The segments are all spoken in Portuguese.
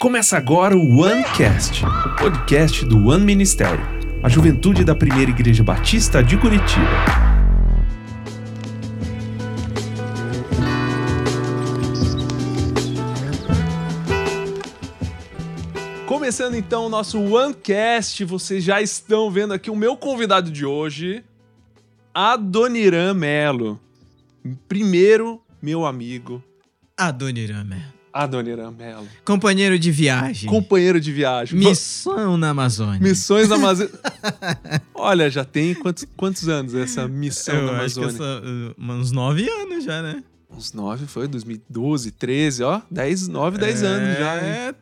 Começa agora o OneCast, o podcast do One Ministério, a juventude da primeira igreja batista de Curitiba. Começando então o nosso OneCast, vocês já estão vendo aqui o meu convidado de hoje, Adoniran Melo. Primeiro, meu amigo, Adoniran Melo. Adoniran Melo. Companheiro de viagem. Companheiro de viagem. Missão na Amazônia. Missões da Amazônia. Olha, já tem quantos, quantos anos essa missão eu da acho que Amazônia? sou, uh, uns nove anos já, né? Uns nove, foi? 2012, 13, ó. 10, 9, 10 anos já. É.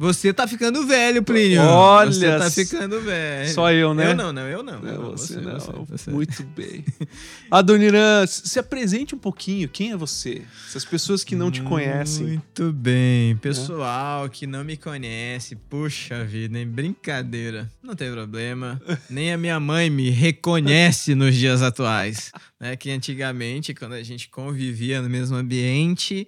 Você tá ficando velho, Plínio. Olha Você tá ficando velho. Só eu, né? Eu não, não, eu não. É, Não, você, não. você, você. Muito bem. Adoniran, se apresente um pouquinho. Quem é você? Essas pessoas que não te conhecem. Muito bem. Pessoal que não me conhece, puxa vida, hein? Brincadeira. Não tem problema. Nem a minha mãe me reconhece nos dias atuais. Né? Que antigamente, quando a gente convivia no mesmo ambiente.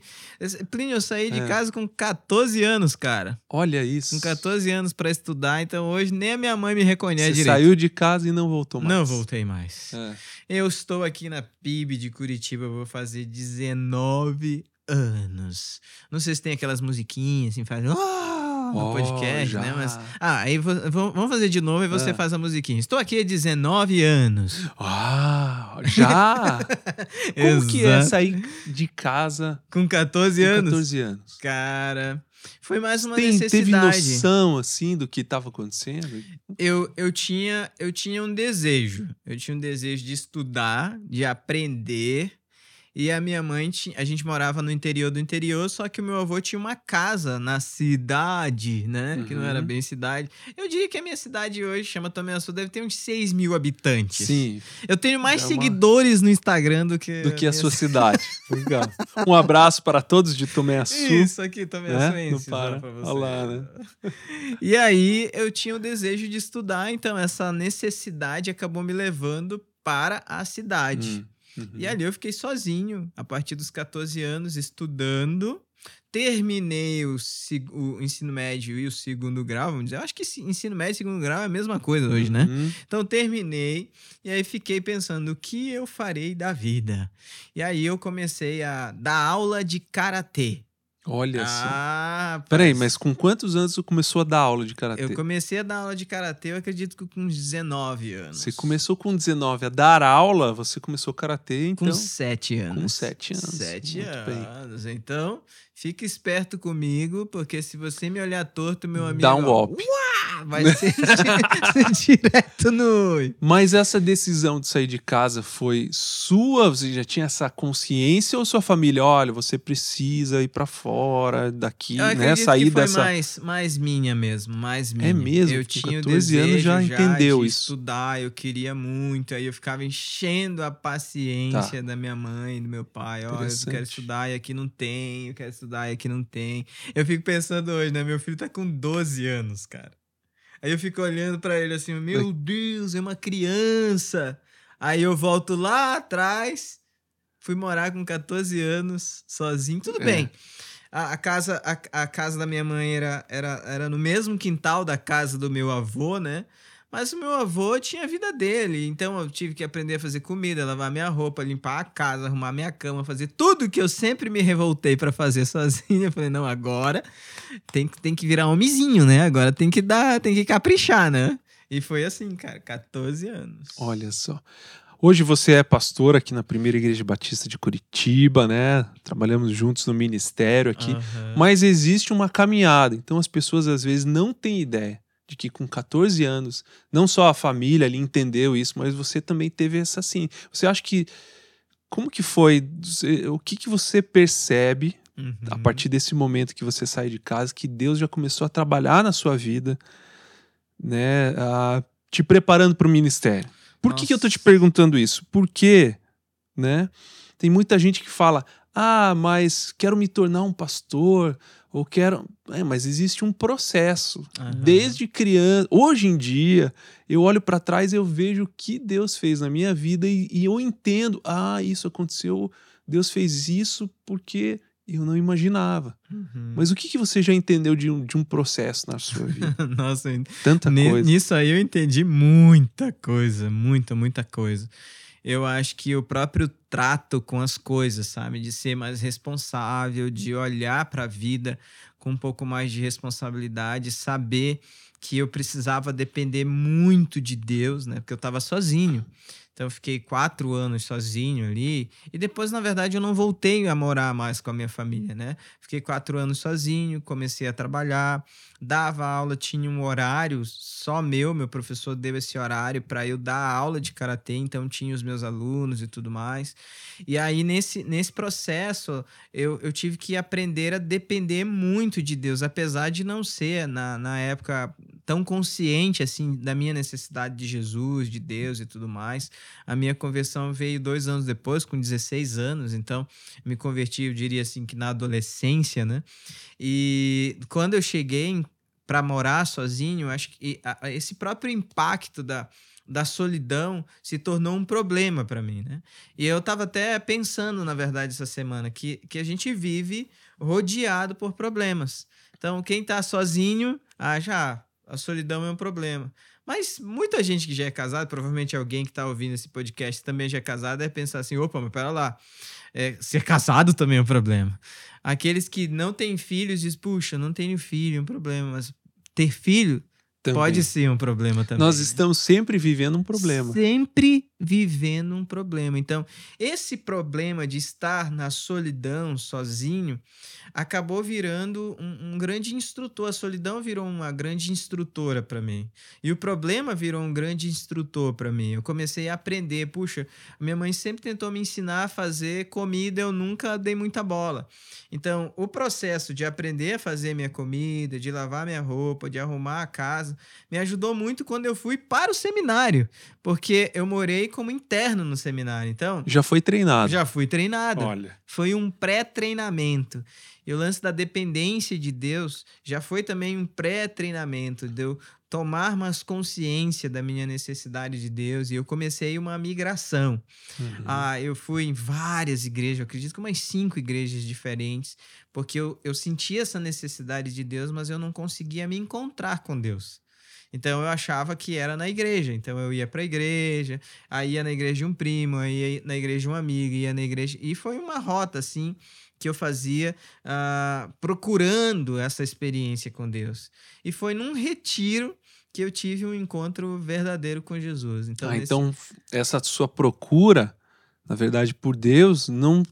Plínio, eu saí de É. casa com 14 anos, cara. Olha isso. Com 14 anos pra estudar, então hoje nem a minha mãe me reconhece Você direito. saiu de casa e não voltou mais. Não voltei mais. É. Eu estou aqui na PIB de Curitiba, vou fazer 19 anos. Não sei se tem aquelas musiquinhas assim, faz "Ah", no Oh, podcast, já. né? Mas ah, aí vamos fazer de novo e você Ah. faz a musiquinha. Estou aqui há 19 anos. Ah, já? Como que é sair de casa Com 14 com anos. 14 anos? Cara, foi mais uma Tem, teve necessidade. noção, assim, do que estava acontecendo? Eu, eu, tinha, eu tinha um desejo. Eu tinha um desejo de estudar, de aprender. E a minha mãe, a gente morava no interior do interior, só que o meu avô tinha uma casa na cidade, né? Que não era Uhum. bem cidade. Eu diria que a minha cidade hoje, chama Tomeaçu, deve ter uns 6 mil habitantes. Sim, Eu tenho mais É uma- seguidores no Instagram do que. do que a sua ci- cidade. Legal. Um abraço para todos de Tomeaçu. Isso aqui, Tomeaçuenses, Né? Não para. pra você. Olha lá, né? E aí eu tinha o desejo de estudar, então essa necessidade acabou me levando para a cidade. Hum, uhum. E ali eu fiquei sozinho, a partir dos 14 anos, estudando. Terminei o, o ensino médio e o segundo grau, vamos dizer. Eu acho que ensino médio e segundo grau é a mesma coisa hoje, né? Uhum. Então terminei e aí fiquei pensando o que eu farei da vida. E aí eu comecei a dar aula de karatê. Olha só. Ah, Peraí, rapaz. mas com quantos anos você começou a dar aula de karatê? Eu comecei a dar aula de karatê, eu acredito que com uns 19 anos. Você começou com 19 a dar aula, você começou karatê, então. com 7 anos. com sete anos. 7 Muito bem. anos. Então, fique esperto comigo, porque se você me olhar torto, meu amigo. Dá um golpe. vai ser di- direto no. Mas essa decisão de sair de casa foi sua? Você já tinha essa consciência ou sua família, olha, você precisa ir pra fora daqui, Eu né? Sair que foi dessa. mais, mais minha mesmo, mais minha. mesmo? Eu tinha o 14 anos desejo já entendeu de isso. estudar, eu queria muito, aí eu ficava enchendo a paciência da minha mãe, do meu pai. Olha, eu Tá. Quero estudar e aqui não tem, eu quero estudar e aqui não tem. Eu fico pensando hoje, né? Meu filho tá com 12 anos, cara. Aí eu fico olhando pra ele assim, meu Deus, é uma criança. Aí eu volto lá atrás, fui morar com 14 anos, sozinho, tudo É. bem. A, a casa, a, a casa da minha mãe era, era, era no mesmo quintal da casa do meu avô, né? Mas o meu avô tinha a vida dele, então eu tive que aprender a fazer comida, lavar minha roupa, limpar a casa, arrumar minha cama, fazer tudo que eu sempre me revoltei pra fazer sozinho. Eu falei, não, agora tem, que- tem que virar homenzinho, né? Agora tem que dar, tem que caprichar, né? E foi assim, cara, 14 anos. Olha só. Hoje você é pastor aqui na Primeira Igreja Batista de Curitiba, né? Trabalhamos juntos no ministério aqui. Aham. Mas existe uma caminhada. Então as pessoas às vezes não têm ideia de que com 14 anos, não só a família ali entendeu isso, mas você também teve essa assim. Você acha que como que foi? O que que você percebe Uhum. a partir desse momento que você sai de casa que Deus já começou a trabalhar na sua vida, né? a- te preparando para o ministério? Por que, que eu tô te perguntando isso? Porque, né? Tem muita gente que fala: "Ah, mas quero me tornar um pastor ou quero, é, mas existe um processo. Aham. Desde criança, hoje em dia, eu olho para trás e eu vejo o que Deus fez na minha vida e, e eu entendo, ah, isso aconteceu, Deus fez isso porque Eu não imaginava. Uhum. Mas o que, que você já entendeu de um, de um processo na sua vida? Nossa, Tanta coisa. nisso aí eu entendi muita coisa, muita, muita coisa. Eu acho que o próprio trato com as coisas, sabe? De ser mais responsável, de olhar para a vida com um pouco mais de responsabilidade, saber que eu precisava depender muito de Deus, né? Porque eu estava sozinho. Então eu fiquei quatro anos sozinho ali. E depois, na verdade, eu não voltei a morar mais com a minha família, né? Fiquei quatro anos sozinho, comecei a trabalhar, dava aula, tinha um horário só meu, meu professor deu esse horário para eu dar aula de karatê, então tinha os meus alunos e tudo mais. E aí, nesse, nesse processo, eu, eu tive que aprender a depender muito de Deus, apesar de não ser, na, na época, tão consciente assim da minha necessidade de Jesus, de Deus e tudo mais. A minha conversão veio dois anos depois, com 16 anos, então me converti, eu diria assim, que na adolescência, né? E quando eu cheguei para morar sozinho, acho que esse próprio impacto da, da solidão se tornou um problema para mim, né? E eu tava até pensando, na verdade, essa semana, que, que a gente vive rodeado por problemas. Então, quem tá sozinho ah, a solidão é um problema. Mas muita gente que já é casada, provavelmente alguém que está ouvindo esse podcast também já é casado, deve pensar assim: opa, mas pera lá, é, ser casado também é um problema. Aqueles que não têm filhos dizem, puxa, não tenho filho, é um problema, mas ter filho Também. pode ser um problema também. Nós né? estamos sempre vivendo um problema. Sempre vivendo um problema. Então, esse problema de estar na solidão, sozinho, acabou virando um, um grande instrutor. A solidão virou uma grande instrutora para mim. E o problema virou um grande instrutor para mim. Eu comecei a aprender. Puxa, minha mãe sempre tentou me ensinar a fazer comida, eu nunca dei muita bola. Então, o processo de aprender a fazer minha comida, de lavar minha roupa, de arrumar a casa, me ajudou muito quando eu fui para o seminário, porque eu morei como interno no seminário. Então, Já foi treinado. já fui treinado. Olha. Foi um pré-treinamento. E o lance da dependência de Deus já foi também um pré-treinamento, de eu tomar mais consciência da minha necessidade de Deus. E eu comecei uma migração. Uhum. Ah, eu fui em várias igrejas, eu acredito que umas cinco igrejas diferentes, porque eu, eu sentia essa necessidade de Deus, mas eu não conseguia me encontrar com Deus. Então eu achava que era na igreja. Então eu ia para a igreja, aí ia na igreja de um primo, aí ia na igreja de um amigo, ia na igreja. E foi uma rota assim que eu fazia ah, procurando essa experiência com Deus. E foi num retiro que eu tive um encontro verdadeiro com Jesus. Então, ah, nesse- então essa sua procura, na verdade, por Deus, não,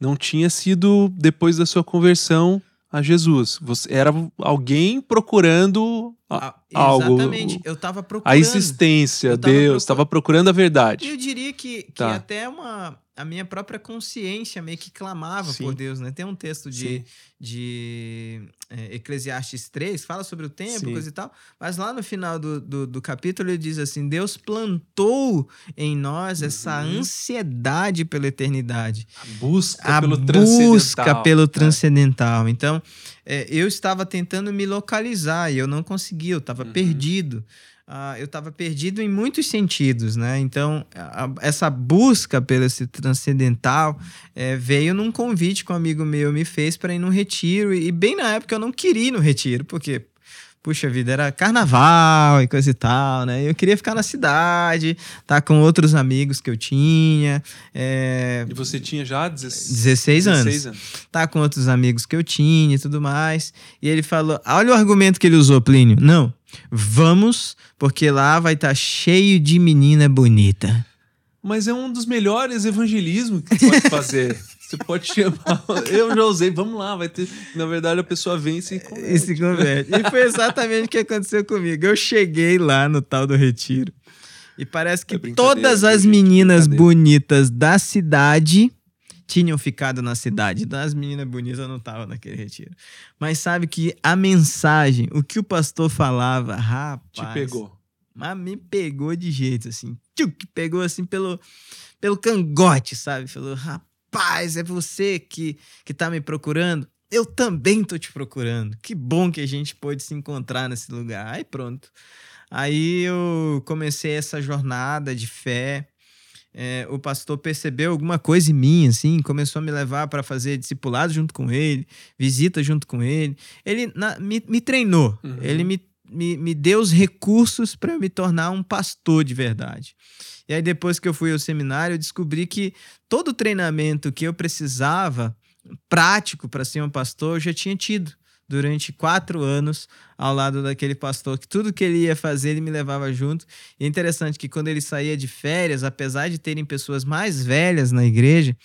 não tinha sido depois da sua conversão a Jesus. Você era alguém procurando a, Ah, algo, Exatamente. Eu tava procurando. a existência, tava Deus, estava procurando a verdade. Eu diria que, que Tá. até uma a minha própria consciência meio que clamava Sim. por Deus, né? Tem um texto de, Sim. de é, Eclesiastes 3, fala sobre o tempo, Sim. coisa e tal, mas lá no final do, do, do capítulo ele diz assim: Deus plantou em nós essa Uhum. ansiedade pela eternidade A busca a pelo busca transcendental. pelo É. transcendental. Então, é, eu estava tentando me localizar e eu não conseguia, eu estava Uhum. perdido. Ah, eu estava perdido em muitos sentidos, né? Então, a- essa busca pelo esse transcendental é, veio num convite que um amigo meu me fez para ir num retiro. E bem na época eu não queria ir no retiro, porque, puxa vida, era carnaval e coisa e tal, né? Eu queria ficar na cidade, estar com outros amigos que eu tinha. é, E você tinha já 16, 16 anos 16 anos. tá com outros amigos que eu tinha e tudo mais. E ele falou: olha o argumento que ele usou, Plínio. Não, vamos, porque lá vai estar cheio de menina bonita. Mas é um dos melhores evangelismos que você pode fazer. Você pode chamar. Eu já usei, vamos lá, vai ter. Na verdade, a pessoa vem e se converte. E se converte. e foi exatamente o que aconteceu comigo. Eu cheguei lá no tal do retiro. E parece que É todas viu, as gente? meninas bonitas da cidade tinham ficado na cidade. Então, as meninas bonitas não estavam naquele retiro. Mas sabe que a mensagem, o que o pastor falava, rapaz. Te pegou. Mas me pegou de jeito, assim. Tchuc, pegou assim pelo, pelo cangote, sabe? Falou, rapaz, é você que, que tá me procurando? Eu também tô te procurando. Que bom que a gente pôde se encontrar nesse lugar. Aí pronto. Aí eu comecei essa jornada de fé. é, o pastor percebeu alguma coisa em mim, assim, começou a me levar para fazer discipulado junto com ele, visita junto com ele. Ele na, me, me, treinou, uhum. ele me, me, me deu os recursos para me tornar um pastor de verdade. E aí, depois que eu fui ao seminário, eu descobri que todo o treinamento que eu precisava, prático para ser um pastor, eu já tinha tido durante quatro anos ao lado daquele pastor, que tudo que ele ia fazer, ele me levava junto. E é interessante que quando ele saía de férias, apesar de terem pessoas mais velhas na igreja,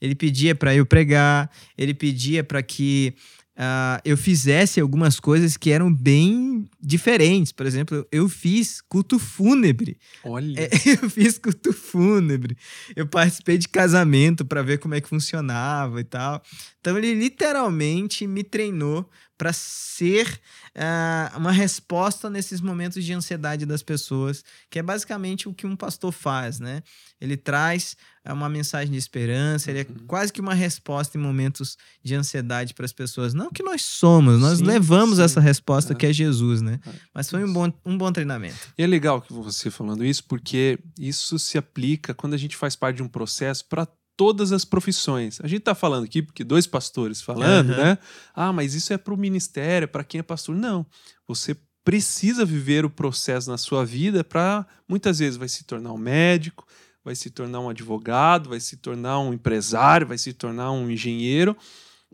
ele pedia para eu pregar, ele pedia para que uh, eu fizesse algumas coisas que eram bem diferentes. Por exemplo, eu fiz culto fúnebre. Olha. É, eu fiz culto fúnebre. Eu participei de casamento para ver como é que funcionava e tal. Então ele literalmente me treinou para ser uh, uma resposta nesses momentos de ansiedade das pessoas, que é basicamente o que um pastor faz, né? Ele traz uh, uma mensagem de esperança, ele é uhum. quase que uma resposta em momentos de ansiedade para as pessoas. Não que nós somos, nós sim, levamos sim. essa resposta é. que é Jesus, né? É. Mas foi um bom, um bom treinamento. E é legal que você falando isso, porque isso se aplica quando a gente faz parte de um processo para todas as profissões. A gente está falando aqui porque dois pastores falando, uhum. né? Ah, mas isso é para o ministério, para quem é pastor. Não. Você precisa viver o processo na sua vida para muitas vezes vai se tornar um médico, vai se tornar um advogado, vai se tornar um empresário, vai se tornar um engenheiro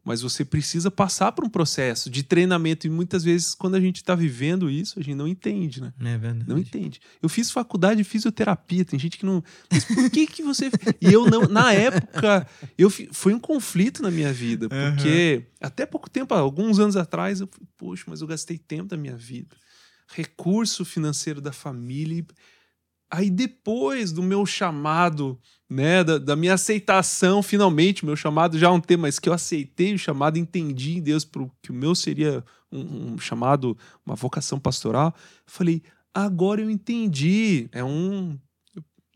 mas você precisa passar por um processo de treinamento e muitas vezes quando a gente está vivendo isso a gente não entende, né? É verdade. Não entende. Eu fiz faculdade de fisioterapia, tem gente que não. Mas por que que você? e eu não, na época, eu foi um conflito na minha vida porque uhum. até pouco tempo, alguns anos atrás, eu poxa, mas eu gastei tempo da minha vida, recurso financeiro da família. Aí depois do meu chamado né, da, da, minha aceitação, finalmente, meu chamado já é um tema, mas que eu aceitei o chamado, entendi em Deus pro, que o meu seria um, um chamado, uma vocação pastoral. Falei, agora eu entendi. É um.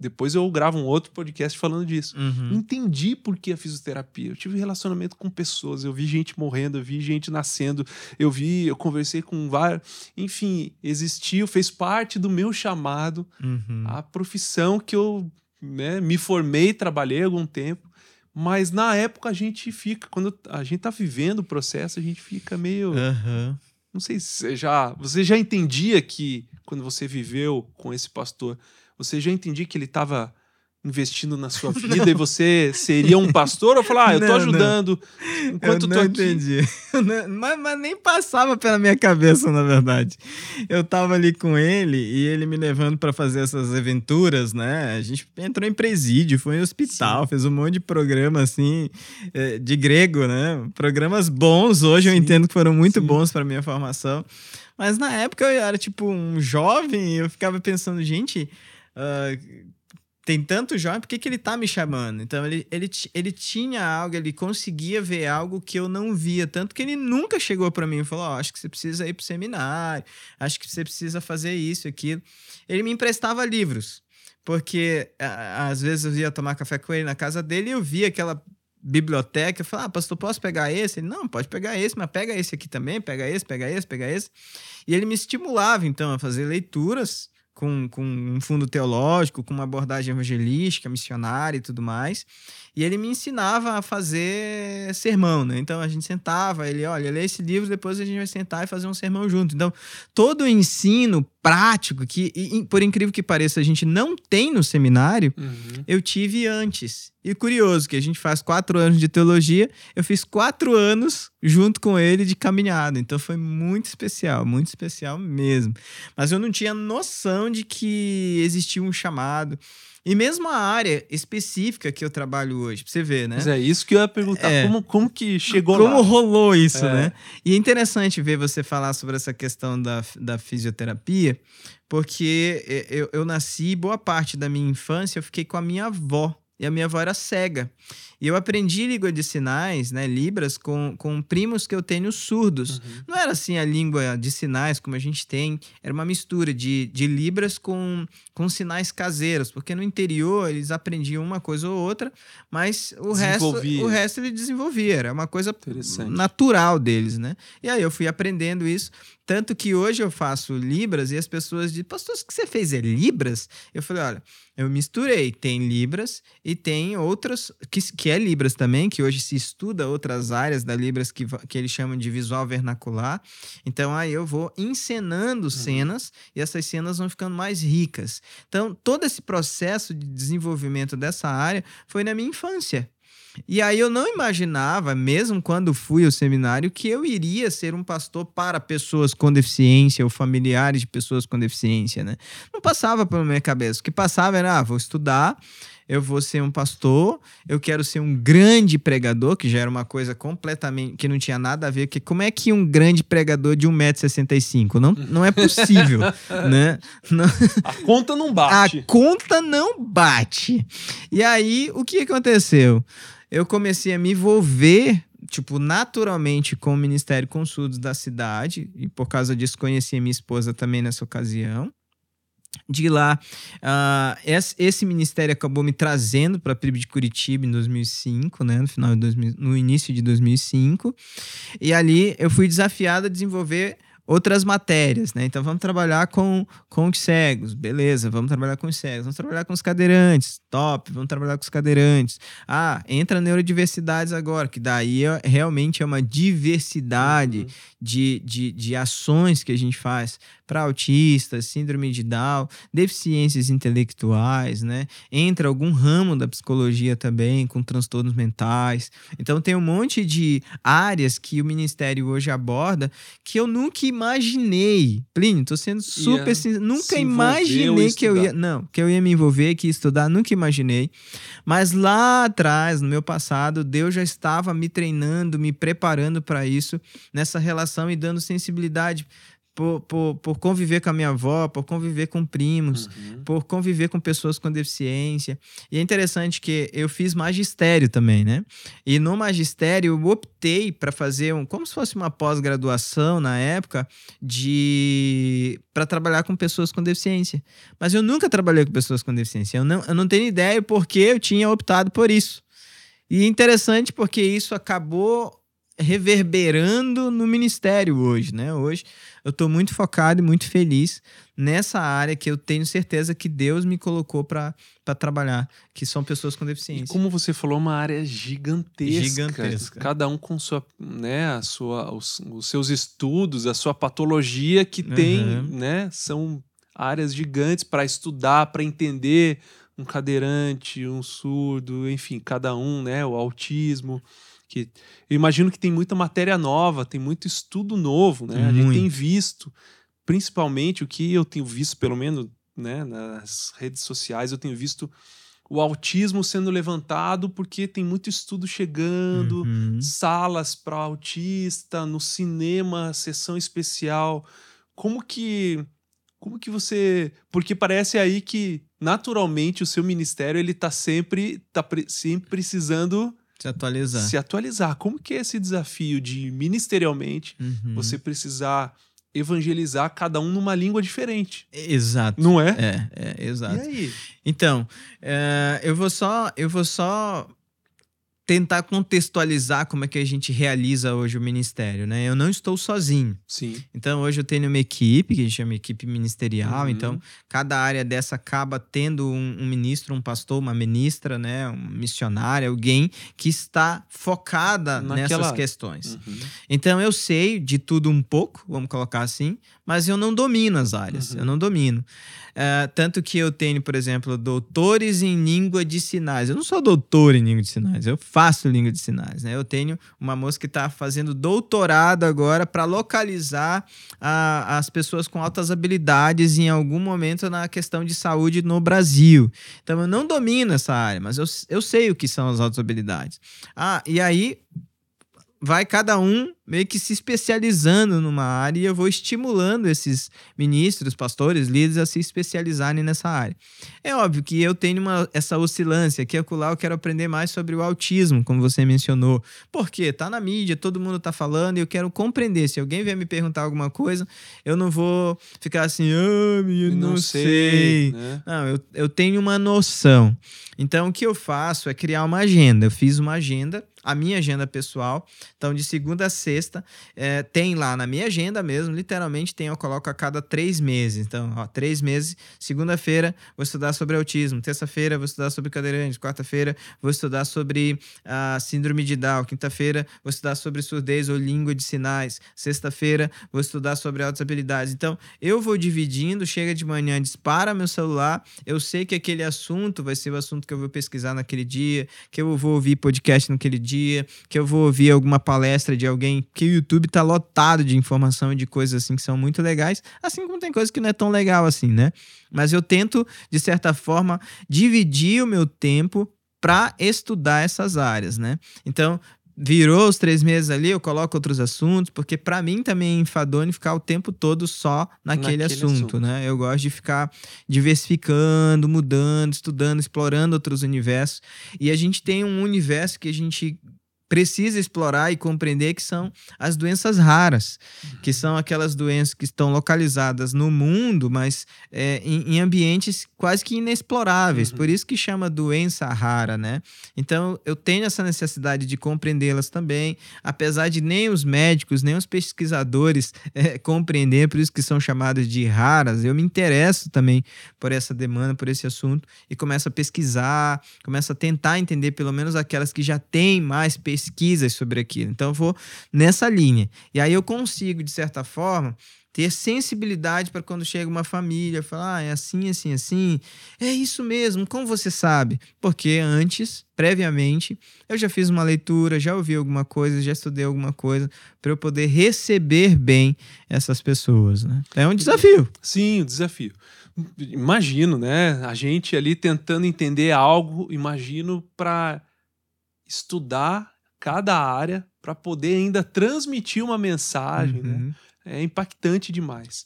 Depois eu gravo um outro podcast falando disso. Uhum. Entendi por que a fisioterapia. Eu tive relacionamento com pessoas, eu vi gente morrendo, eu vi gente nascendo, eu vi, eu conversei com vários. Enfim, existiu, fez parte do meu chamado, uhum. a profissão que eu né, me formei, trabalhei algum tempo, mas na época a gente fica, quando a gente tá vivendo o processo, a gente fica meio. Uhum. Não sei se você já. Você já entendia que, quando você viveu com esse pastor, você já entendia que ele estava investindo na sua vida e você seria um pastor ou falar, ah, eu tô não, ajudando não. enquanto eu não tô entendi. mas, mas, nem passava pela minha cabeça, na verdade. Eu tava ali com ele e ele me levando para fazer essas aventuras, né? A gente entrou em presídio, foi em hospital, Sim. fez um monte de programa assim eh, de grego, né? Programas bons, hoje Sim. eu entendo que foram muito Sim. bons para minha formação. Mas na época eu era tipo um jovem e eu ficava pensando, gente, uh, tem tanto jovem, por que, que ele tá me chamando? Então ele, ele, ele tinha algo, ele conseguia ver algo que eu não via, tanto que ele nunca chegou para mim e falou: oh, acho que você precisa ir pro seminário, acho que você precisa fazer isso, aquilo. Ele me emprestava livros, porque às vezes eu ia tomar café com ele na casa dele e eu via aquela biblioteca, eu falava, ah, pastor, posso pegar esse? Ele, não, pode pegar esse, mas pega esse aqui também, pega esse, pega esse, pega esse. E ele me estimulava, então, a fazer leituras com, com um fundo teológico, com uma abordagem evangelística, missionária e tudo mais. E ele me ensinava a fazer sermão, né? Então a gente sentava, ele, olha, lê esse livro, depois a gente vai sentar e fazer um sermão junto. Então, todo o ensino prático, que por incrível que pareça, a gente não tem no seminário, uhum. eu tive antes. E curioso que a gente faz quatro anos de teologia, eu fiz quatro anos junto com ele de caminhada. Então foi muito especial, muito especial mesmo. Mas eu não tinha noção de que existia um chamado. E mesmo a área específica que eu trabalho hoje, pra você ver, né? Mas é isso que eu ia perguntar. É, como, como que chegou como lá? Como rolou isso, é. né? E é interessante ver você falar sobre essa questão da, da fisioterapia, porque eu, eu nasci, boa parte da minha infância, eu fiquei com a minha avó. E a minha avó era cega. E eu aprendi língua de sinais, né, Libras, com, com primos que eu tenho surdos. Uhum. Não era assim a língua de sinais como a gente tem, era uma mistura de, de Libras com, com sinais caseiros, porque no interior eles aprendiam uma coisa ou outra, mas o resto, o resto ele desenvolvia, era uma coisa natural deles, né? E aí eu fui aprendendo isso, tanto que hoje eu faço Libras e as pessoas dizem, pastor, o que você fez é Libras? Eu falei, olha, eu misturei, tem Libras e tem outras, que, que é Libras também, que hoje se estuda outras áreas da Libras que, que eles chamam de visual vernacular. Então aí eu vou encenando cenas e essas cenas vão ficando mais ricas. Então todo esse processo de desenvolvimento dessa área foi na minha infância. E aí eu não imaginava, mesmo quando fui ao seminário, que eu iria ser um pastor para pessoas com deficiência ou familiares de pessoas com deficiência, né? Não passava pela minha cabeça. O que passava era, ah, vou estudar, eu vou ser um pastor, eu quero ser um grande pregador, que já era uma coisa completamente que não tinha nada a ver, que como é que um grande pregador de 1,65m? Não, não é possível, né? Não, A conta não a bate. conta não bate. E aí, o que aconteceu? Eu comecei a me envolver, tipo, naturalmente com o Ministério Consuldos da cidade, e por causa disso conheci a minha esposa também nessa ocasião. De lá, esse, esse ministério acabou me trazendo para a PIB de Curitiba em 2005, né, no final de 2000, no início de 2005. E ali eu fui desafiado a desenvolver outras matérias, né? Então vamos trabalhar com, com os cegos, beleza, vamos trabalhar com os cegos, vamos trabalhar com os cadeirantes, top, vamos trabalhar com os cadeirantes. Ah, entra neurodiversidades agora, que daí é- realmente é uma diversidade Uhum. de, de, de ações que a gente faz para autistas, síndrome de Down, deficiências intelectuais, né? Entra algum ramo da psicologia também, com transtornos mentais. Então tem um monte de áreas que o Ministério hoje aborda que eu nunca imaginei. Plínio, tô sendo super sincero, nunca imaginei que eu ia, não, que eu ia me envolver, que ia estudar, nunca imaginei. Mas lá atrás, no meu passado, Deus já estava me treinando, me preparando para isso, nessa relação e dando sensibilidade por, por, por conviver com a minha avó, por conviver com primos, Uhum. por conviver com pessoas com deficiência. E é interessante que eu fiz magistério também, né? E no magistério eu optei para fazer um, como se fosse uma pós-graduação na época de para trabalhar com pessoas com deficiência. Mas eu nunca trabalhei com pessoas com deficiência. Eu não, eu não tenho ideia porque eu tinha optado por isso. E é interessante porque isso acabou reverberando no ministério hoje, né? Hoje eu estou muito focado e muito feliz nessa área que eu tenho certeza que Deus me colocou para trabalhar, que são pessoas com E deficiência. como você falou, uma área gigantesca. Gigantesca. Cada um com sua, né, a sua, os, os seus estudos, a sua patologia que tem, Uhum. né? São áreas gigantes para estudar, para entender um cadeirante, um surdo, enfim, cada um, né? O autismo. Que eu imagino que tem muita matéria nova, tem muito estudo novo, né? A gente tem Muito. visto, principalmente o que eu tenho visto, pelo menos, né, nas redes sociais, eu tenho visto o autismo sendo levantado porque tem muito estudo chegando, Uhum. salas para autista, no cinema, sessão especial. Como que como que você, porque parece aí que naturalmente o seu ministério ele tá sempre tá pre- sempre precisando Se atualizar. se atualizar. Como que é esse desafio de ministerialmente Uhum. você precisar evangelizar cada um numa língua diferente, Exato. não é? É, é, exato. E aí? Então, é, eu vou só, eu vou só tentar contextualizar como é que a gente realiza hoje o ministério, né? Eu não estou sozinho. Sim. Então, hoje eu tenho uma equipe, que a gente chama equipe ministerial. Uhum. Então, cada área dessa acaba tendo um, um ministro, um pastor, uma ministra, né? Um missionário, alguém que está focada Naquela nessas questões. Uhum. Então eu sei de tudo um pouco, vamos colocar assim, mas eu não domino as áreas, Uhum. eu não domino. É, tanto que eu tenho, por exemplo, doutores em língua de sinais. Eu não sou doutor em língua de sinais, eu faço língua de sinais. Né? Eu tenho uma moça que está fazendo doutorado agora para localizar a- as pessoas com altas habilidades em algum momento na questão de saúde no Brasil. Então eu não domino essa área, mas eu, eu sei o que são as altas habilidades. Ah, e aí vai cada um meio que se especializando numa área e eu vou estimulando esses ministros, pastores, líderes a se especializarem nessa área. É óbvio que eu tenho uma, essa oscilância, que acolá eu quero aprender mais sobre o autismo, como você mencionou. Porque tá na mídia, todo mundo tá falando e eu quero compreender. Se alguém vier me perguntar alguma coisa, eu não vou ficar assim, ah, eu não, não sei. sei. Né? Não, eu, eu tenho uma noção. Então, o que eu faço é criar uma agenda. Eu fiz uma agenda a minha agenda pessoal. Então, de segunda a sexta, é, tem lá na minha agenda mesmo, literalmente tem, eu coloco a cada três meses. Então, ó, três meses, segunda-feira vou estudar sobre autismo, terça-feira vou estudar sobre cadeirantes, quarta-feira vou estudar sobre a síndrome de Down, quinta-feira vou estudar sobre surdez ou língua de sinais, sexta-feira vou estudar sobre altas habilidades. Então, eu vou dividindo, chega de manhã, dispara meu celular, eu sei que aquele assunto vai ser o assunto que eu vou pesquisar naquele dia, que eu vou ouvir podcast naquele dia, que eu vou ouvir alguma palestra de alguém, que o YouTube tá lotado de informação e de coisas assim que são muito legais, assim como tem coisas que não é tão legal assim, né? Mas eu tento, de certa forma, dividir o meu tempo para estudar essas áreas, né? Então, virou os três meses ali, eu coloco outros assuntos, porque para mim também é enfadonho ficar o tempo todo só naquele, naquele assunto, assunto, né? Eu gosto de ficar diversificando, mudando, estudando, explorando outros universos. E a gente tem um universo que a gente precisa explorar e compreender que são as doenças raras, que são aquelas doenças que estão localizadas no mundo, mas é, em, em, ambientes quase que inexploráveis. Uhum. Por isso que chama doença rara, né? Então eu tenho essa necessidade de compreendê-las também, apesar de nem os médicos, nem os pesquisadores é, compreender, por isso que são chamadas de raras. Eu me interesso também por essa demanda, por esse assunto e começo a pesquisar, começo a tentar entender pelo menos aquelas que já têm mais pesquisa pesquisas sobre aquilo. Então eu vou nessa linha. E aí eu consigo, de certa forma, ter sensibilidade para quando chega uma família, falar, ah, é assim, assim, assim. É isso mesmo, como você sabe? Porque antes, previamente, eu já fiz uma leitura, já ouvi alguma coisa, já estudei alguma coisa, para eu poder receber bem essas pessoas. Né? É um desafio. Sim, um desafio. Imagino, né? A gente ali tentando entender algo, imagino para estudar cada área para poder ainda transmitir uma mensagem, né? uhum. né? É impactante demais.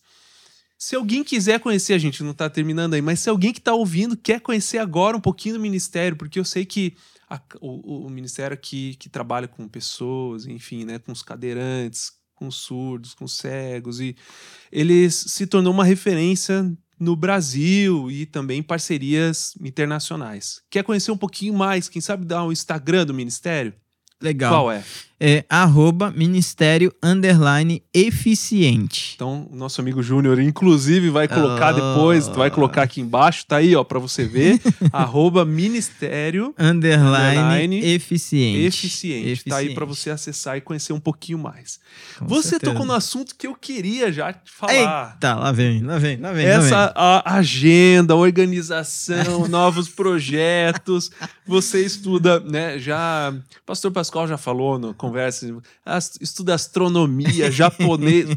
Se alguém quiser conhecer, a gente não está terminando aí, mas se alguém que está ouvindo quer conhecer agora um pouquinho do ministério, porque eu sei que a, o, o, ministério aqui que trabalha com pessoas, enfim, né, com os cadeirantes, com surdos, com cegos, e ele se tornou uma referência no Brasil e também parcerias internacionais. Quer conhecer um pouquinho mais? Quem sabe dar o um Instagram do ministério? Legal. Qual é? É arroba ministério underline eficiente. Então, o nosso amigo Júnior, inclusive, vai colocar oh. depois, vai colocar aqui embaixo, tá aí, ó, para você ver. arroba ministério underline, underline eficiente. eficiente. Eficiente. Tá aí para você acessar e conhecer um pouquinho mais. Com você certeza. tocou no assunto que eu queria já te falar. Eita, lá vem, lá vem, lá vem. Essa lá vem. Agenda, organização, novos projetos. Você estuda, né, já... Pastor Pascoal já falou no conversa, estuda astronomia, japonês.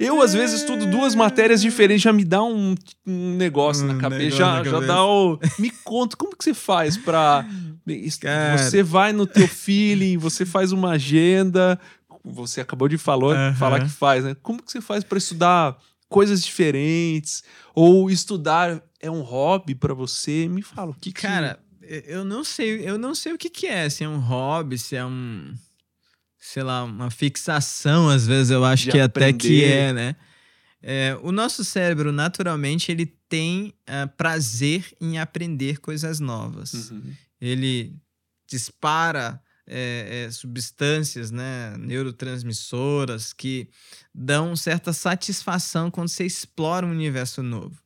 Eu, às vezes, estudo duas matérias diferentes, já me dá um, um negócio um na cabeça. Negócio já, na já cabeça. dá o. Me conta, como que você faz pra. Cara. Você vai no teu feeling, você faz uma agenda. Você acabou de falar, falar que faz, né? Como que você faz para estudar coisas diferentes? Ou estudar é um hobby para você? Me fala, o que, que Cara, eu não sei, eu não sei o que, que é, se é um hobby, se é um sei lá, uma fixação, às vezes eu acho que aprender. até que é, né? É, o nosso cérebro, naturalmente, ele tem uh, prazer em aprender coisas novas. Uhum. Ele dispara é, é, substâncias né, neurotransmissoras que dão certa satisfação quando você explora um universo novo.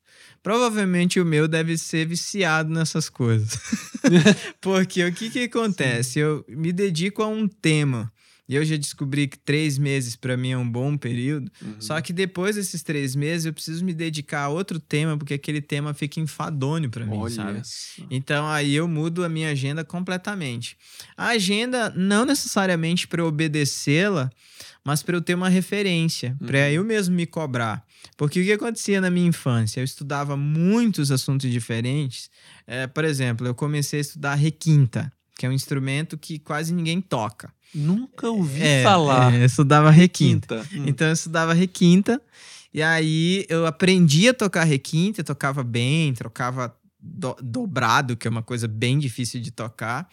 Provavelmente o meu deve ser viciado nessas coisas. Porque o que, que acontece? Sim. Eu me dedico a um tema e eu já descobri que três meses para mim é um bom período. Uhum. Só que depois desses três meses eu preciso me dedicar a outro tema, porque aquele tema fica enfadônio para mim, Olha sabe? Então aí eu mudo a minha agenda completamente. A agenda não necessariamente para obedecê-la, mas para eu ter uma referência, uhum. para eu mesmo me cobrar. Porque o que acontecia na minha infância? Eu estudava muitos assuntos diferentes. É, por exemplo, eu comecei a estudar requinta, que é um instrumento que quase ninguém toca. Nunca ouvi É, falar. é, eu estudava requinta. Quinta. Hum. Então eu estudava requinta. E aí eu aprendi a tocar requinta, tocava bem, trocava do- dobrado, que é uma coisa bem difícil de tocar.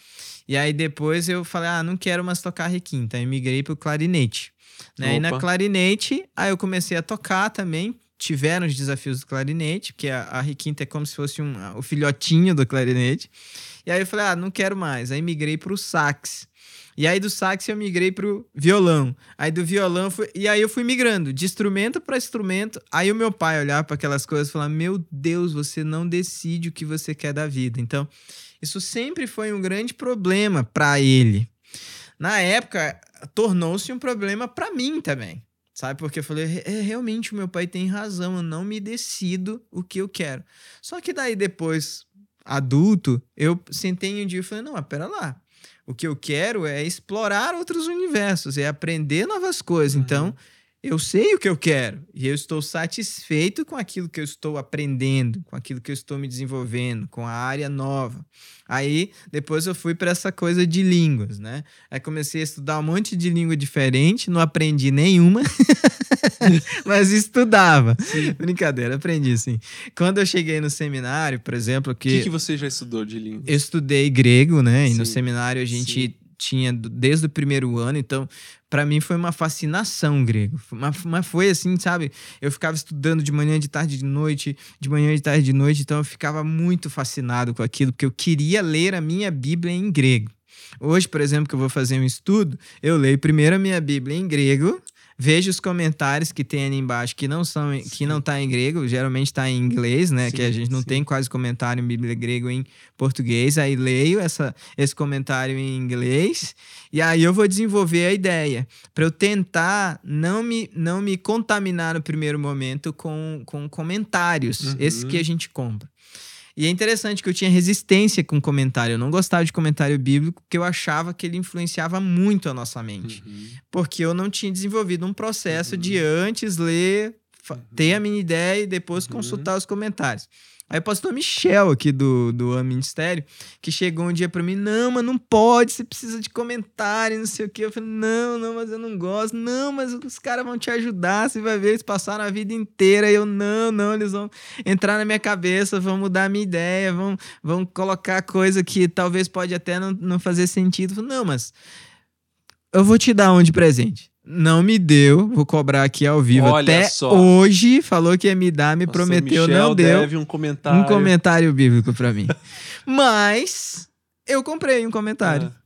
E aí depois eu falei, ah, não quero mais tocar requinta. Aí migrei pro clarinete. Né? E na clarinete, aí eu comecei a tocar também. Tiveram os desafios do clarinete, porque a, a requinta é como se fosse um, o filhotinho do clarinete. E aí eu falei, ah, não quero mais. Aí migrei pro sax. E aí do sax eu migrei pro violão. Aí do violão fui... e aí eu fui migrando de instrumento para instrumento. Aí o meu pai olhava para aquelas coisas e falava: "Meu Deus, você não decide o que você quer da vida". Então, isso sempre foi um grande problema para ele. Na época, tornou-se um problema para mim também. Sabe? Porque eu falei, é, realmente o meu pai tem razão, eu não me decido o que eu quero. Só que daí depois, adulto, eu sentei um dia e falei, não, mas pera lá. O que eu quero é explorar outros universos, é aprender novas coisas. Uhum. Então, eu sei o que eu quero e eu estou satisfeito com aquilo que eu estou aprendendo, com aquilo que eu estou me desenvolvendo, com a área nova. Aí, depois eu fui para essa coisa de línguas, né? Aí comecei a estudar um monte de língua diferente, não aprendi nenhuma, mas estudava. Brincadeira, aprendi sim. Quando eu cheguei no seminário, por exemplo, O que, que você já estudou de língua? eu estudei grego, né? E no Sim, seminário a gente sim. Tinha desde o primeiro ano, então para mim foi uma fascinação grego. Uma- Mas foi assim, sabe? Eu ficava estudando de manhã, de tarde, de noite, de manhã, de tarde, de noite, então eu ficava muito fascinado com aquilo, porque eu queria ler a minha Bíblia em grego. Hoje, por exemplo, que eu vou fazer um estudo, eu leio primeiro a minha Bíblia em grego, vejo os comentários que tem ali embaixo que não são que Sim. não tá em grego, geralmente tá em inglês, né? que a Sim, gente não sim. tem quase comentário em Bíblia grego em português, aí leio essa, esse comentário em inglês e aí eu vou desenvolver a ideia para eu tentar não me, não me contaminar no primeiro momento com, com comentários, Uhum. esses que a gente compra. E é interessante que eu tinha resistência com comentário. Eu não gostava de comentário bíblico porque eu achava que ele influenciava muito a nossa mente. Uhum. Porque eu não tinha desenvolvido um processo Uhum. de antes ler, fa- ter a minha ideia e depois Uhum. consultar os comentários. Aí o pastor Michel aqui do, do Ministério, que chegou um dia pra mim, não, mas não pode, você precisa de comentário, não sei o quê. Eu falei, não, não, mas eu não gosto. Não, mas os caras vão te ajudar, você vai ver, eles passaram a vida inteira. Eu, não, não, eles vão entrar na minha cabeça, vão mudar a minha ideia, vão, vão colocar coisa que talvez pode até não, não fazer sentido. Eu falei, não, mas eu vou te dar um de presente. Não me deu, vou cobrar aqui ao vivo. Olha Até só. hoje falou que ia me dar, me Pastor prometeu, Michel não deu deve um comentário. um comentário bíblico pra mim. Mas eu comprei um comentário. Ah,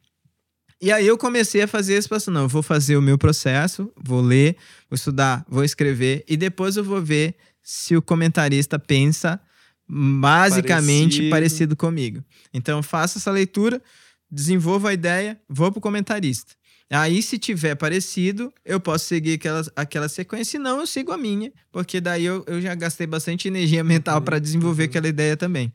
E aí eu comecei a fazer esse passo. Não, eu vou fazer o meu processo, vou ler, vou estudar, vou escrever e depois eu vou ver se o comentarista pensa basicamente Parecido. parecido, comigo. Então eu faço essa leitura, desenvolvo a ideia, vou pro comentarista. Aí, se tiver parecido, eu posso seguir aquela, aquela sequência, e não, eu sigo a minha, porque daí eu, eu já gastei bastante energia mental Uhum, para desenvolver uhum. aquela ideia também.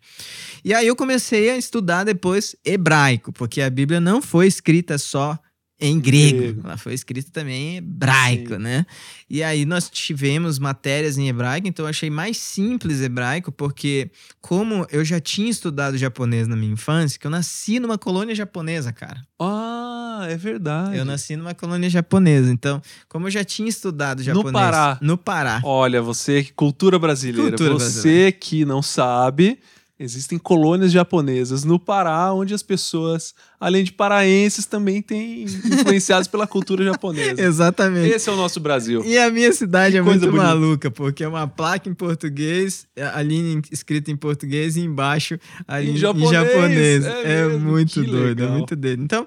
E aí eu comecei a estudar depois hebraico, porque a Bíblia não foi escrita só em grego, Grego. ela foi escrita também em hebraico, Sim. né? E aí nós tivemos matérias em hebraico, então eu achei mais simples hebraico, porque como eu já tinha estudado japonês na minha infância, que eu nasci numa colônia japonesa, cara. Ah, é verdade. Eu nasci numa colônia japonesa, então, como eu já tinha estudado japonês Pará. no Pará. Olha, você, cultura brasileira. Cultura você brasileira. que não sabe, existem colônias japonesas no Pará, onde as pessoas, além de paraenses, também têm influenciados pela cultura japonesa. Exatamente. Esse é o nosso Brasil. E a minha cidade Que é coisa muito bonita. maluca, porque é uma placa em português, a linha escrita em português e embaixo a Em linha japonês, em japonês. é É, muito que doido, é legal. muito doido. Então,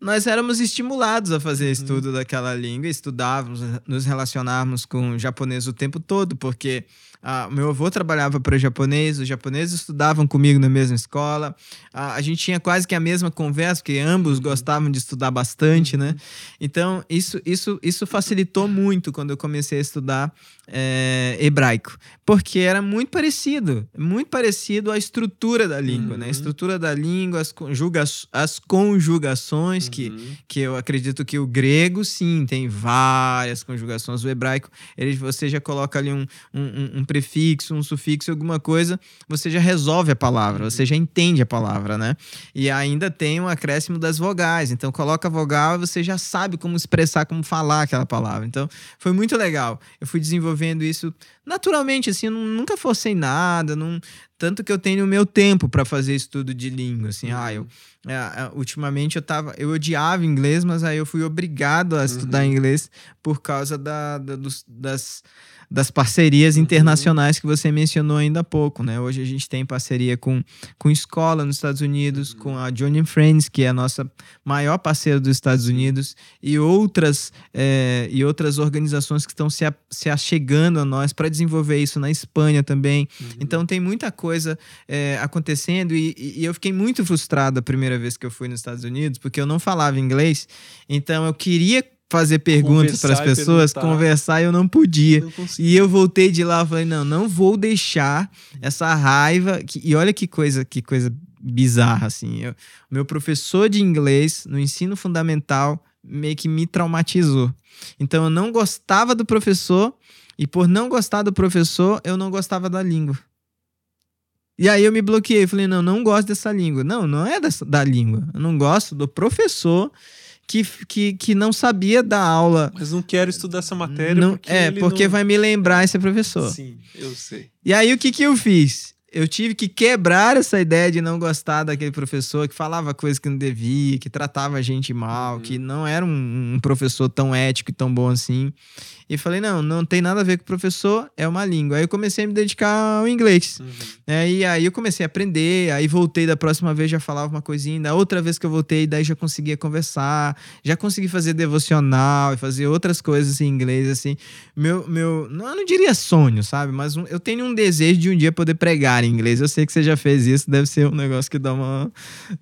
nós éramos estimulados a fazer Uhum. estudo daquela língua, estudávamos, nos relacionávamos com o japonês o tempo todo, porque ah, meu avô trabalhava para o japonês, os japoneses estudavam comigo na mesma escola, ah, a gente tinha quase que a mesma conversa, porque ambos Uhum. gostavam de estudar bastante, né? Então, isso, isso, isso facilitou muito quando eu comecei a estudar é, hebraico, porque era muito parecido, muito parecido à estrutura da língua, né? A Uhum. estrutura da língua, as, conjuga as conjugações, que, Uhum. que eu acredito que o grego, sim, tem várias conjugações. O hebraico, ele, você já coloca ali um, um- um prefixo, um sufixo, alguma coisa, você já resolve a palavra, você já entende a palavra, né? E ainda tem um acréscimo das vogais. Então, coloca a vogal e você já sabe como expressar, como falar aquela palavra. Então, foi muito legal. Eu fui desenvolvendo isso naturalmente, assim, eu nu- nunca forcei nada, não... tanto que eu tenho o meu tempo para fazer estudo de língua, assim, ah, eu é, é, ultimamente eu tava. Eu odiava inglês, mas aí eu fui obrigado a estudar Uhum. inglês por causa da, da- dos- das, das parcerias Uhum. internacionais que você mencionou ainda há pouco, né? Hoje a gente tem parceria com, com escola nos Estados Unidos, Uhum. com a Johnny Friends, que é a nossa maior parceira dos Estados Unidos, e outras, é, e outras organizações que estão se, a- se achegando a nós para desenvolver isso na Espanha também. Uhum. Então tem muita coisa é, acontecendo e, e- e eu fiquei muito frustrado a primeira vez que eu fui nos Estados Unidos, porque eu não falava inglês, então eu queria fazer perguntas para as pessoas, perguntar. conversar eu não podia. E eu voltei de lá e falei, não, não vou deixar essa raiva. que- e olha que coisa, que coisa bizarra, assim. Eu- meu professor de inglês no ensino fundamental meio que me traumatizou. Então eu não gostava do professor, e por não gostar do professor, eu não gostava da língua. E aí eu me bloqueei, falei, não, não gosto dessa língua. Não, não é dessa, da língua. Eu não gosto do professor que, que, que não sabia dar aula. Mas não quero estudar essa matéria Não- porque é, porque não... vai me lembrar esse professor. Sim, eu sei. E aí o que que eu fiz? Eu tive que quebrar essa ideia de não gostar daquele professor que falava coisas que não devia, que tratava a gente mal, Uhum. que não era um, um professor tão ético e tão bom assim. E falei, não, não tem nada a ver com o professor, é uma língua. Aí eu comecei a me dedicar ao inglês. Uhum. né? E aí eu comecei a aprender, aí voltei da próxima vez, já falava uma coisinha, da outra vez que eu voltei, daí já conseguia conversar, já consegui fazer devocional e fazer outras coisas em inglês, assim. Meu, meu, não, eu não diria sonho, sabe? Mas um- eu tenho um desejo de um dia poder pregar em inglês. Eu sei que você já fez isso, deve ser um negócio que dá uma.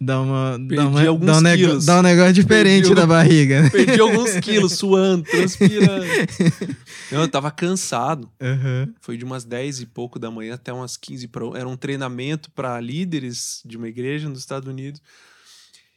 dá uma. Perdi dá, uma alguns dá, um quilos. dá um negócio diferente Perdi da algum- barriga. né? Perdi alguns quilos, suando, transpirando. Não, eu tava cansado. Aham. Foi de umas 10 e pouco da manhã até umas 15 para Era um treinamento para líderes de uma igreja nos Estados Unidos.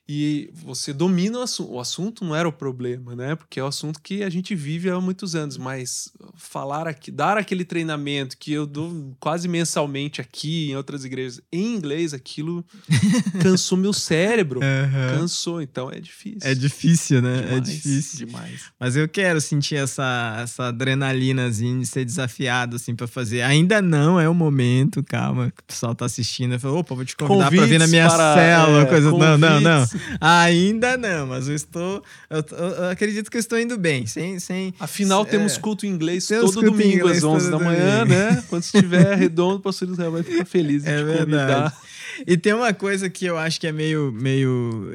E você domina o assunto. O assunto não era o problema, né? Porque é o assunto que a gente vive há muitos anos. Mas falar aqui, dar aquele treinamento que eu dou quase mensalmente aqui em outras igrejas em inglês, aquilo cansou meu cérebro. Aham. Cansou, então é difícil. É difícil, né? é Demais, difícil. Demais. Mas eu quero sentir essa, essa adrenalinazinha de ser desafiado, assim, pra fazer. Ainda não é o momento, calma. que O pessoal tá assistindo. Eu falo, opa, vou te convidar pra vir na minha para- célula. é, coisa... Não, não, não. Ainda não, mas eu estou. Eu, eu- eu acredito que eu estou indo bem. Sem. sem Afinal, É. temos culto em inglês Todo domingo às 11 todo da manhã, domingo. né? Quando estiver redondo, o pastor Israel vai ficar feliz de É te verdade. convidar. E tem uma coisa que eu acho que é meio, meio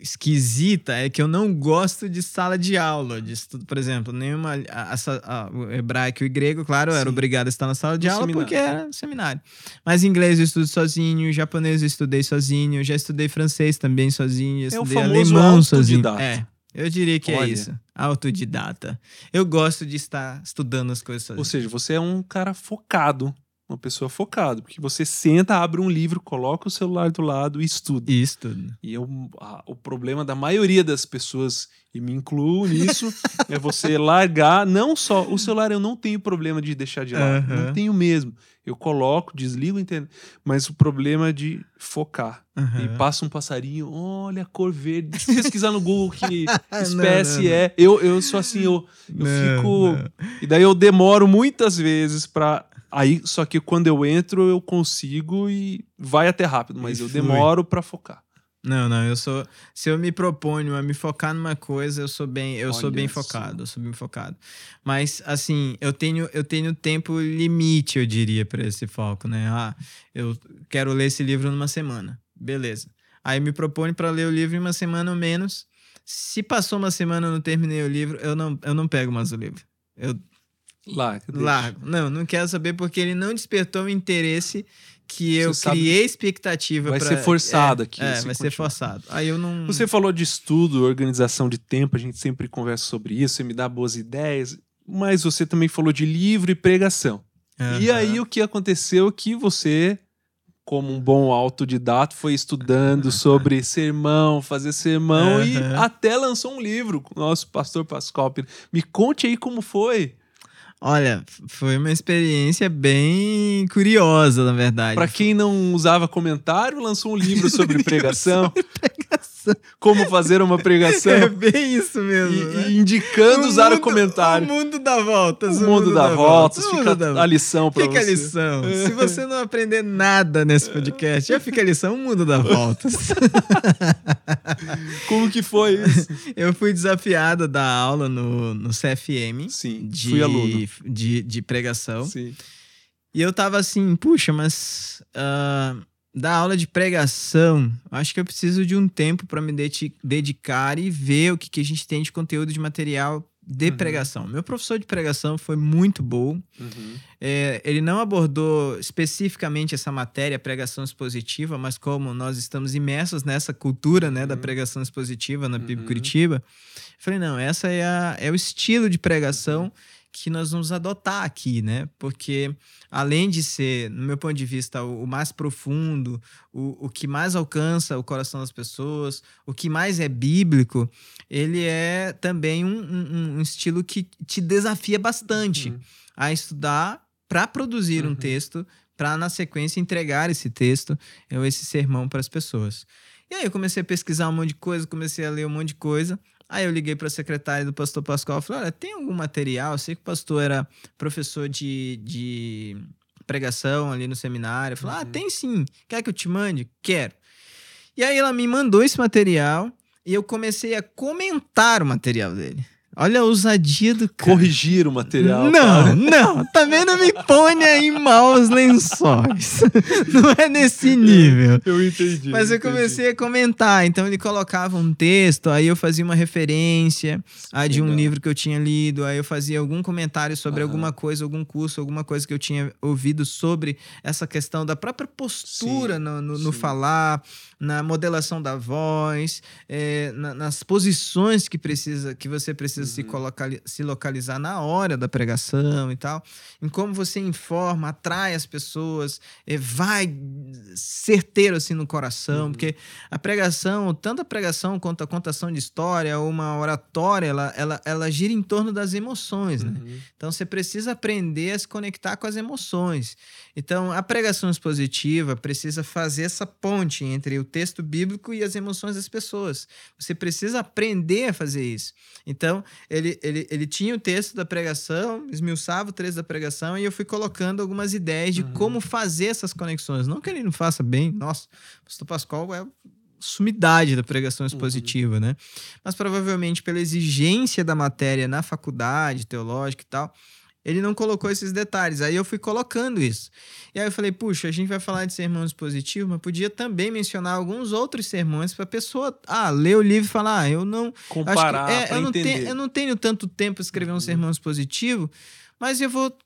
esquisita, é que eu não gosto de sala de aula, de estudo, por exemplo, nenhuma a- a- a- o hebraico e o grego, claro, eu era Sim. obrigado a estar na sala de No aula seminário. porque era seminário. Mas inglês eu estudo sozinho, japonês eu estudei sozinho, já estudei francês também sozinho, já É o estudei alemão sozinho. É. Eu diria que é Olha. isso. Autodidata. Eu gosto de estar estudando as coisas sozinho. Ou seja, você é um cara focado, uma pessoa focada, porque você senta, abre um livro, coloca o celular do lado e estuda. Isso tudo. E eu, a- o problema da maioria das pessoas, e me incluo nisso, é você largar, não só. O celular eu não tenho problema de deixar de lado, Aham. não tenho mesmo. Eu coloco, desligo o internet, mas o problema é de focar. Aham. E passa um passarinho, olha a cor verde. Deixa eu pesquisar no Google que Não, espécie não, não. é. Eu, eu sou assim, eu, eu Não, fico. não. E daí eu demoro muitas vezes pra. Aí, só que quando eu entro, eu consigo e vai até rápido, mas E eu flui. demoro pra focar. Não, não, eu sou. Se eu me proponho a me focar numa coisa, eu sou bem, eu sou Olha bem só. focado, eu sou bem focado. Mas assim, eu tenho, eu tenho tempo limite, eu diria, para esse foco, né? Ah, eu quero ler esse livro numa semana, beleza? Aí me proponho para ler o livro em uma semana ou menos. Se passou uma semana e eu não terminei o livro, eu não, eu não pego mais o livro. Eu Lá, deixa. largo. Não, não quero saber porque ele não despertou o interesse que eu Você criei expectativa Vai pra- ser forçado é, aqui, É, vai ser continuar. forçado. Aí eu não. Você falou de estudo, organização de tempo, a gente sempre conversa sobre isso, você me dá boas ideias, mas você também falou de livro e pregação. E Aham. aí o que aconteceu é que você como um bom autodidata, foi estudando sobre sermão, fazer sermão e Aham. até lançou um livro com o nosso pastor Pascoal. Me conte aí como foi. Olha, foi uma experiência bem curiosa, na verdade. Para quem não usava comentário, lançou um livro sobre pregação, como fazer uma É pregação bem isso mesmo. e, né? e indicando usar o mundo- comentário. O mundo dá voltas. O mundo dá voltas, o fica mundo dá a lição para Fica a você. lição. Se você não aprender nada nesse podcast, já fica a lição, o mundo dá voltas. Como que foi isso? Eu fui desafiado a dar aula no, no CFM. Sim, de, fui aluno. De, de pregação. Sim. E eu tava assim, puxa, mas ah, dar aula de pregação, acho que eu preciso de um tempo para me dedi- dedicar e ver o que, que a gente tem de conteúdo de material de Uhum. pregação. Meu professor de pregação foi muito bom. Uhum. É, ele não abordou especificamente essa matéria, pregação expositiva, mas como nós estamos imersos nessa cultura né, da Uhum. pregação expositiva na PIB Uhum. Curitiba, falei, não, essa é, a- é o estilo de pregação que nós vamos adotar aqui, né? Porque além de ser, no meu ponto de vista, o, o mais profundo, o, o que mais alcança o coração das pessoas, o que mais é bíblico, ele é também um, um- um estilo que te desafia bastante Uhum. a estudar para produzir um Uhum. texto, para na sequência entregar esse texto, ou esse sermão para as pessoas. E aí eu comecei a pesquisar um monte de coisa, comecei a ler um monte de coisa. Aí eu liguei para a secretária do pastor Pascoal e falei: Olha, tem algum material? Eu sei que o pastor era professor de, de pregação ali no seminário. Eu falei: Ah, Uhum. tem sim. Quer que eu te mande? Quero. E aí ela me mandou esse material e eu comecei a comentar o material dele. Olha a ousadia do cara. Corrigir o material. Não, cara. não, também não me ponha em maus lençóis. Não é nesse nível. Eu entendi. Mas eu entendi. comecei a comentar, então ele colocava um texto, aí eu fazia uma referência a de um livro que eu tinha lido, aí eu fazia algum comentário sobre alguma coisa, algum curso, alguma coisa que eu tinha ouvido sobre essa questão da própria postura Sim, no, no- no falar, na modelação da voz, eh, na- nas posições que precisa, que você precisa se, Uhum. colocali- se localizar na hora da pregação e tal, em como você informa, atrai as pessoas, eh, vai certeiro assim no coração, Uhum. porque a pregação, tanto a pregação quanto a contação de história, uma oratória, ela, ela, ela gira em torno das emoções, né? Uhum. Então você precisa aprender a se conectar com as emoções. Então a pregação expositiva precisa fazer essa ponte entre o texto bíblico e as emoções das pessoas. Você precisa aprender a fazer isso. Então ele, ele, ele tinha o texto da pregação, esmiuçava o texto da pregação e eu fui colocando algumas ideias de Uhum. como fazer essas conexões. Não que ele não faça bem, nossa, o pastor Pascoal é sumidade da pregação expositiva, né? Mas provavelmente pela exigência da matéria na faculdade teológica e tal, ele não colocou esses detalhes. Aí eu fui colocando isso. E aí eu falei, puxa, a gente vai falar de sermão expositivo, mas podia também mencionar alguns outros sermões para a pessoa, ah, ler o livro e falar, ah, eu não Acho que- Comparar é, eu, não entender. tenho, eu não tenho tanto tempo para escrever um Uhum. sermão expositivo, mas eu vou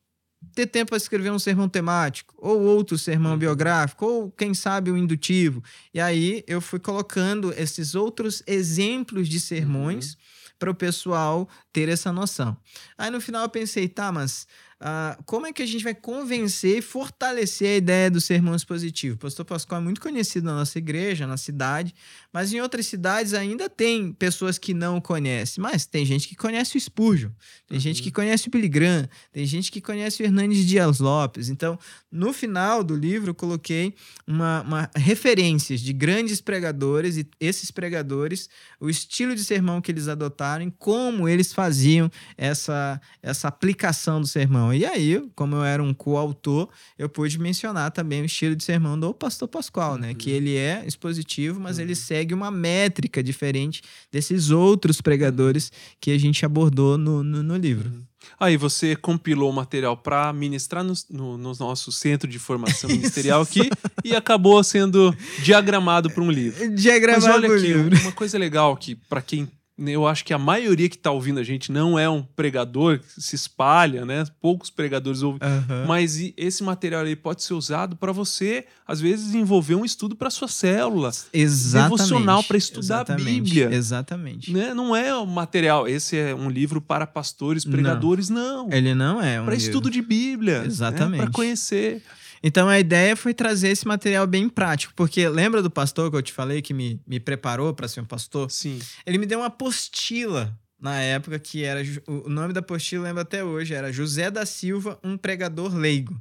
ter tempo para escrever um sermão temático, ou outro sermão Uhum. biográfico, ou quem sabe um indutivo. E aí eu fui colocando esses outros exemplos de sermões Uhum. Para o pessoal ter essa noção. Aí no final eu pensei, tá, mas ah, como é que a gente vai convencer e fortalecer a ideia do sermão expositivo? O pastor Pascoal é muito conhecido na nossa igreja, na cidade, mas em outras cidades ainda tem pessoas que não o conhecem. Mas tem gente que conhece o Spurgeon, tem gente Uhum. que conhece o Billy Graham, tem gente que conhece o Hernandes Dias Lopes. Então, no final do livro, eu coloquei uma, uma referências de grandes pregadores e esses pregadores, o estilo de sermão que eles adotaram e como eles faziam essa, essa aplicação do sermão. E aí, como eu era um coautor, eu pude mencionar também o estilo de sermão do pastor Pascoal, né? Uhum. Que ele é expositivo, mas ele Uhum. Segue uma métrica diferente desses outros pregadores que a gente abordou no, no, no livro. Aí você compilou o material para ministrar no, no, no nosso centro de formação ministerial aqui e acabou sendo diagramado para um livro. Mas Diagramar olha aqui, livro. uma coisa legal que para quem eu acho que a maioria que está ouvindo a gente não é um pregador, que se espalha, né? Poucos pregadores ouvem. Aham. Mas esse material aí pode ser usado para você, às vezes, desenvolver um estudo para sua célula. Exatamente. devocional pra estudar a Exatamente. Bíblia. Exatamente. Né? Não é um material, esse é um livro para pastores, Não. pregadores, não. Ele não é um para estudo de Bíblia. Exatamente. Para conhecer. Então a ideia foi trazer esse material bem prático, porque lembra do pastor que eu te falei que me, me preparou para ser um pastor? Sim. Ele me deu uma apostila na época que era o nome da apostila lembro até hoje era José da Silva, um pregador leigo.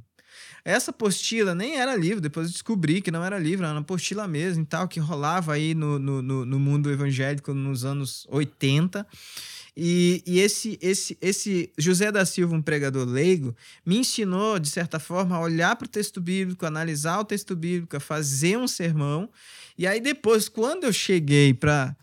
Essa apostila nem era livro, depois eu descobri que não era livro, era uma apostila mesmo e tal, que rolava aí no, no, no mundo evangélico nos anos 80. E, e, esse, esse, esse José da Silva, um pregador leigo, me ensinou, de certa forma, a olhar para o texto bíblico, analisar o texto bíblico, a fazer um sermão. E aí, depois, quando eu cheguei para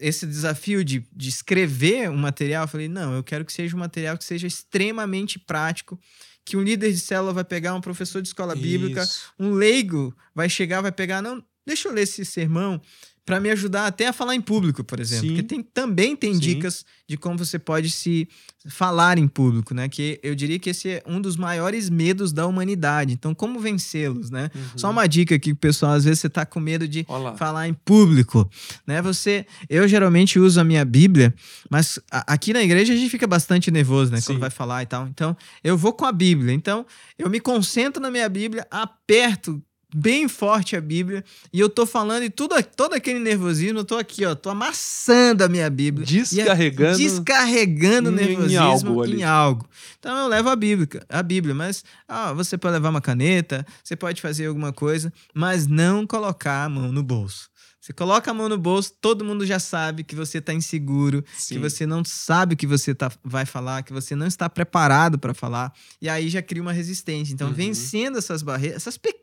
esse desafio de, de escrever um material, eu falei: não, eu quero que seja um material que seja extremamente prático que um líder de célula vai pegar um professor de escola Isso. bíblica, um leigo vai chegar, vai pegar, não, deixa eu ler esse sermão para me ajudar até a falar em público, por exemplo. Sim. Porque tem, também tem Sim. dicas de como você pode se falar em público, né? Que eu diria que esse é um dos maiores medos da humanidade. Então, como vencê-los, né? Uhum. Só uma dica aqui, pessoal, às vezes você tá com medo de Olá. falar em público, né? Você, eu geralmente uso a minha Bíblia, mas a, aqui na igreja a gente fica bastante nervoso, né? Sim. Quando vai falar e tal. Então, eu vou com a Bíblia. Então, eu me concentro na minha Bíblia, aperto bem forte a Bíblia e eu tô falando e tudo todo aquele nervosismo, eu tô aqui, ó, tô amassando a minha Bíblia, descarregando, descarregando o nervosismo em algo, em algo. Então eu levo a Bíblia, a Bíblia, mas ah, você pode levar uma caneta, você pode fazer alguma coisa, mas não colocar a mão no bolso. Você coloca a mão no bolso, todo mundo já sabe que você está inseguro, Sim. que você não sabe o que você tá, vai falar, que você não está preparado para falar. E aí já cria uma resistência. Então, uhum. vencendo essas barreiras, essas pequenas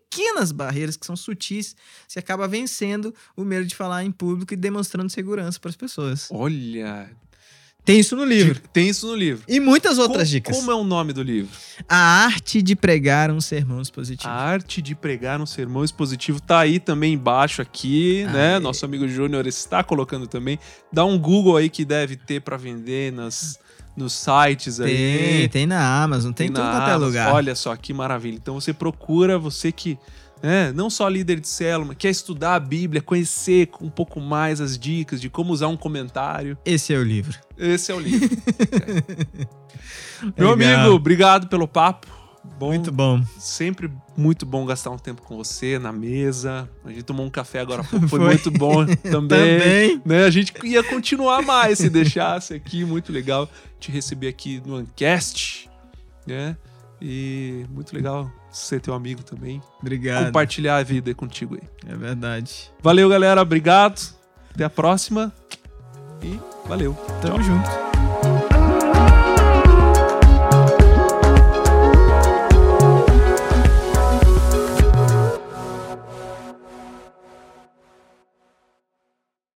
barreiras que são sutis, você acaba vencendo o medo de falar em público e demonstrando segurança para as pessoas. Olha, tem isso no livro. Tem isso no livro. E muitas outras como, dicas. Como é o nome do livro? A Arte de Pregar um Sermão Expositivo. A Arte de Pregar um Sermão Expositivo tá aí também embaixo aqui, ah, né? É. Nosso amigo Júnior está colocando também. Dá um Google aí que deve ter para vender nas nos sites aí. Tem, tem na Amazon, tem, tem tudo quanto é lugar. Olha só que maravilha. Então você procura, você que é, não só líder de célula, quer estudar a Bíblia, conhecer um pouco mais as dicas de como usar um comentário. Esse é o livro. Esse é o livro. Meu amigo, obrigado pelo papo. Bom, muito bom. Sempre muito bom gastar um tempo com você na mesa. A gente tomou um café agora foi, foi muito bom também. também. Né? A gente ia continuar mais se deixasse aqui. Muito legal te receber aqui no Ancast. Né? E muito legal ser teu amigo também. Obrigado. Compartilhar a vida contigo aí. É verdade. Valeu, galera. Obrigado. Até a próxima. E valeu. Tamo Tchau. junto.